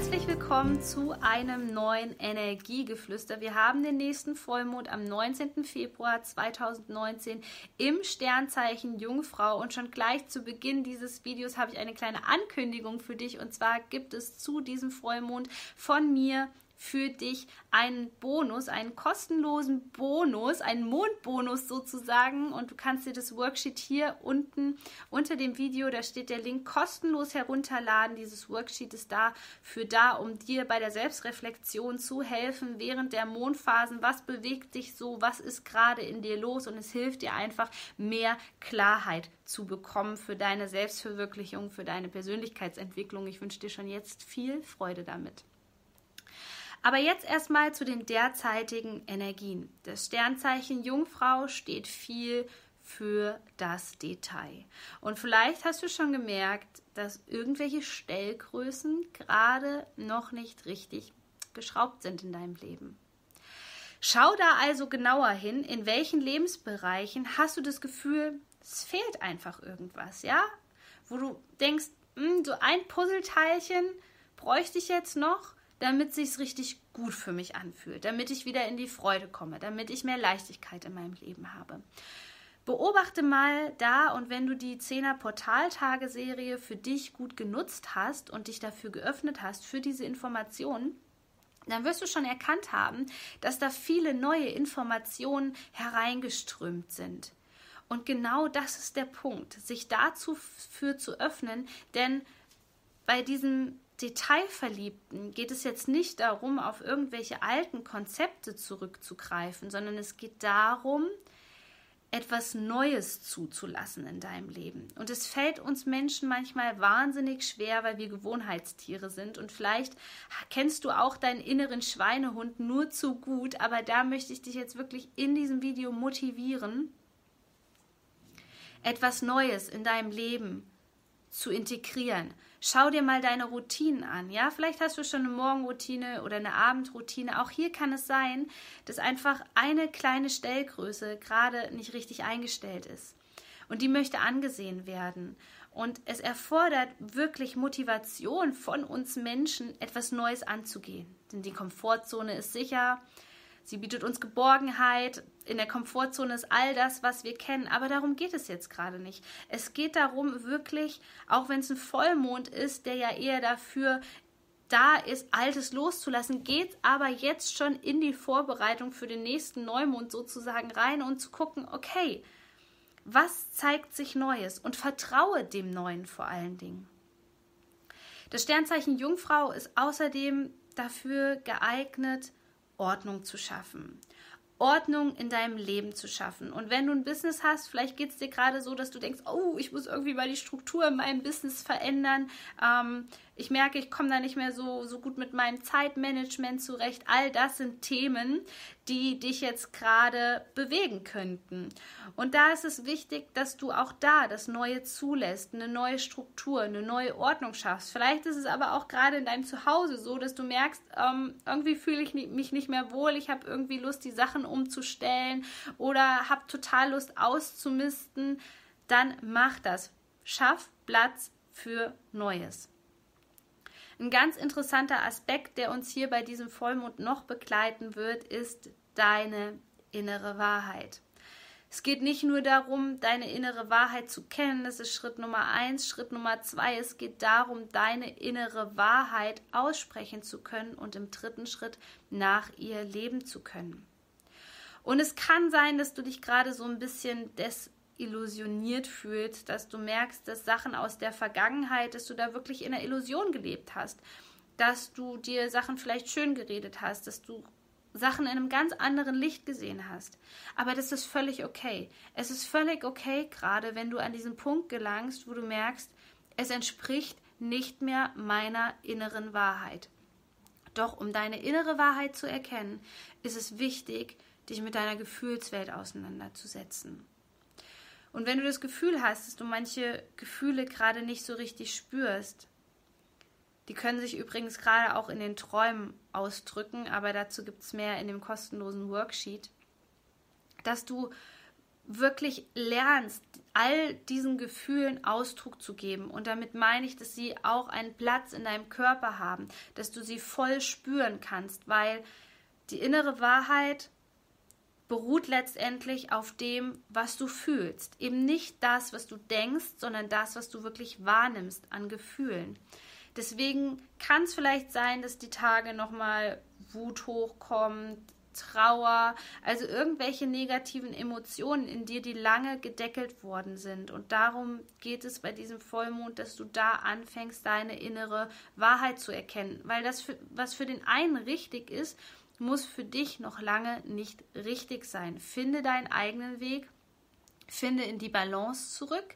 Herzlich willkommen zu einem neuen Energiegeflüster. Wir haben den nächsten Vollmond am 19. Februar 2019 im Sternzeichen Jungfrau und schon gleich zu Beginn dieses Videos habe ich eine kleine Ankündigung für dich und zwar gibt es zu diesem Vollmond von mir für dich einen Bonus, einen kostenlosen Bonus, einen Mondbonus sozusagen. Und du kannst dir das Worksheet hier unten unter dem Video, da steht der Link, kostenlos herunterladen. Dieses Worksheet ist dafür da, um dir bei der Selbstreflexion zu helfen während der Mondphasen. Was bewegt dich so? Was ist gerade in dir los? Und es hilft dir einfach, mehr Klarheit zu bekommen für deine Selbstverwirklichung, für deine Persönlichkeitsentwicklung. Ich wünsche dir schon jetzt viel Freude damit. Aber jetzt erstmal zu den derzeitigen Energien. Das Sternzeichen Jungfrau steht viel für das Detail. Und vielleicht hast du schon gemerkt, dass irgendwelche Stellgrößen gerade noch nicht richtig geschraubt sind in deinem Leben. Schau da also genauer hin, in welchen Lebensbereichen hast du das Gefühl, es fehlt einfach irgendwas, ja? Wo du denkst, hm, so ein Puzzleteilchen bräuchte ich jetzt noch damit sich's richtig gut für mich anfühlt, damit ich wieder in die Freude komme, damit ich mehr Leichtigkeit in meinem Leben habe. Beobachte mal da und wenn du die 10er Portaltage-Serie für dich gut genutzt hast und dich dafür geöffnet hast, für diese Informationen, dann wirst du schon erkannt haben, dass da viele neue Informationen hereingeströmt sind. Und genau das ist der Punkt, sich dazu für zu öffnen, denn bei diesem Detailverliebten geht es jetzt nicht darum, auf irgendwelche alten Konzepte zurückzugreifen, sondern es geht darum, etwas Neues zuzulassen in deinem Leben. Und es fällt uns Menschen manchmal wahnsinnig schwer, weil wir Gewohnheitstiere sind. Und vielleicht kennst du auch deinen inneren Schweinehund nur zu gut, aber da möchte ich dich jetzt wirklich in diesem Video motivieren, etwas Neues in deinem Leben zu integrieren. Schau dir mal deine Routinen an. Ja, vielleicht hast du schon eine Morgenroutine oder eine Abendroutine. Auch hier kann es sein, dass einfach eine kleine Stellgröße gerade nicht richtig eingestellt ist. Und die möchte angesehen werden. Und es erfordert wirklich Motivation von uns Menschen, etwas Neues anzugehen. Denn die Komfortzone ist sicher, Sie bietet uns Geborgenheit. In der Komfortzone ist all das, was wir kennen. Aber darum geht es jetzt gerade nicht. Es geht darum, wirklich, auch wenn es ein Vollmond ist, der ja eher dafür da ist, Altes loszulassen, geht aber jetzt schon in die Vorbereitung für den nächsten Neumond sozusagen rein und zu gucken, okay, was zeigt sich Neues und vertraue dem Neuen vor allen Dingen. Das Sternzeichen Jungfrau ist außerdem dafür geeignet, Ordnung zu schaffen. Ordnung in deinem Leben zu schaffen. Und wenn du ein Business hast, vielleicht geht es dir gerade so, dass du denkst, oh, ich muss irgendwie mal die Struktur in meinem Business verändern. Ähm, ich merke, ich komme da nicht mehr so, so gut mit meinem Zeitmanagement zurecht. All das sind Themen, die dich jetzt gerade bewegen könnten. Und da ist es wichtig, dass du auch da das Neue zulässt, eine neue Struktur, eine neue Ordnung schaffst. Vielleicht ist es aber auch gerade in deinem Zuhause so, dass du merkst, ähm, irgendwie fühle ich mich nicht mehr wohl, ich habe irgendwie Lust, die Sachen umzustellen oder habe total Lust auszumisten. Dann mach das. Schaff Platz für Neues. Ein ganz interessanter Aspekt, der uns hier bei diesem Vollmond noch begleiten wird, ist deine innere Wahrheit. Es geht nicht nur darum, deine innere Wahrheit zu kennen, das ist Schritt Nummer eins. Schritt Nummer zwei, es geht darum, deine innere Wahrheit aussprechen zu können und im dritten Schritt nach ihr leben zu können. Und es kann sein, dass du dich gerade so ein bisschen des illusioniert fühlst, dass du merkst, dass Sachen aus der Vergangenheit, dass du da wirklich in einer Illusion gelebt hast, dass du dir Sachen vielleicht schön geredet hast, dass du Sachen in einem ganz anderen Licht gesehen hast. Aber das ist völlig okay. Es ist völlig okay, gerade wenn du an diesen Punkt gelangst, wo du merkst, es entspricht nicht mehr meiner inneren Wahrheit. Doch um deine innere Wahrheit zu erkennen, ist es wichtig, dich mit deiner Gefühlswelt auseinanderzusetzen. Und wenn du das Gefühl hast, dass du manche Gefühle gerade nicht so richtig spürst, die können sich übrigens gerade auch in den Träumen ausdrücken, aber dazu gibt es mehr in dem kostenlosen Worksheet, dass du wirklich lernst, all diesen Gefühlen Ausdruck zu geben. Und damit meine ich, dass sie auch einen Platz in deinem Körper haben, dass du sie voll spüren kannst, weil die innere Wahrheit beruht letztendlich auf dem, was du fühlst. Eben nicht das, was du denkst, sondern das, was du wirklich wahrnimmst an Gefühlen. Deswegen kann es vielleicht sein, dass die Tage nochmal Wut hochkommt, Trauer, also irgendwelche negativen Emotionen in dir, die lange gedeckelt worden sind. Und darum geht es bei diesem Vollmond, dass du da anfängst, deine innere Wahrheit zu erkennen. Weil das, für, was für den einen richtig ist, muss für dich noch lange nicht richtig sein. Finde deinen eigenen Weg, finde in die Balance zurück.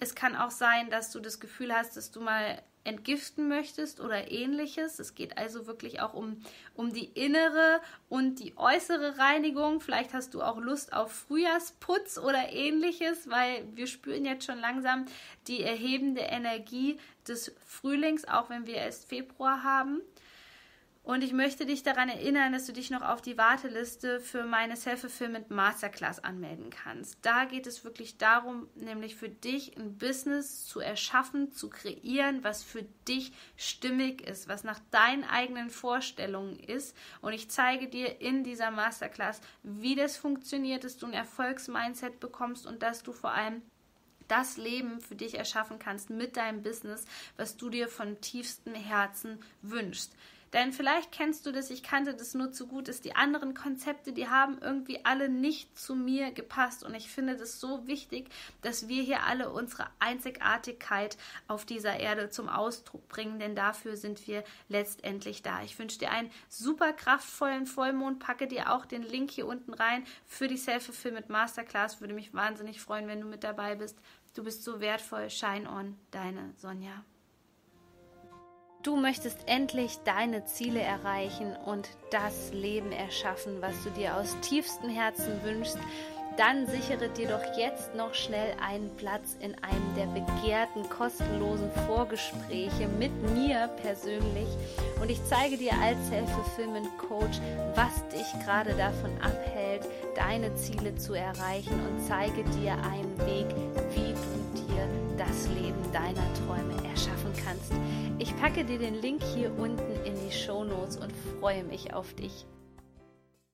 Es kann auch sein, dass du das Gefühl hast, dass du mal entgiften möchtest oder ähnliches. Es geht also wirklich auch um, um die innere und die äußere Reinigung. Vielleicht hast du auch Lust auf Frühjahrsputz oder ähnliches, weil wir spüren jetzt schon langsam die erhebende Energie des Frühlings, auch wenn wir erst Februar haben. Und ich möchte dich daran erinnern, dass du dich noch auf die Warteliste für meine Self-Fulfillment Masterclass anmelden kannst. Da geht es wirklich darum, nämlich für dich ein Business zu erschaffen, zu kreieren, was für dich stimmig ist, was nach deinen eigenen Vorstellungen ist. Und ich zeige dir in dieser Masterclass, wie das funktioniert, dass du ein Erfolgsmindset bekommst und dass du vor allem das Leben für dich erschaffen kannst mit deinem Business, was du dir von tiefstem Herzen wünschst. Denn vielleicht kennst du das, ich kannte das nur zu gut, dass die anderen Konzepte, die haben irgendwie alle nicht zu mir gepasst. Und ich finde das so wichtig, dass wir hier alle unsere Einzigartigkeit auf dieser Erde zum Ausdruck bringen, denn dafür sind wir letztendlich da. Ich wünsche dir einen super kraftvollen Vollmond, packe dir auch den Link hier unten rein für die Self-Fulfillment Masterclass. Würde mich wahnsinnig freuen, wenn du mit dabei bist. Du bist so wertvoll. Shine on, deine Sonja. Du möchtest endlich deine Ziele erreichen und das Leben erschaffen, was du dir aus tiefstem Herzen wünschst, dann sichere dir doch jetzt noch schnell einen Platz in einem der begehrten kostenlosen Vorgespräche mit mir persönlich. Und ich zeige dir als Self-Fulfillment Coach, was dich gerade davon abhält, deine Ziele zu erreichen und zeige dir einen Weg, wie du dir das Leben deiner Träume erschaffen kannst. Ich packe dir den Link hier unten in die Show Notes und freue mich auf dich.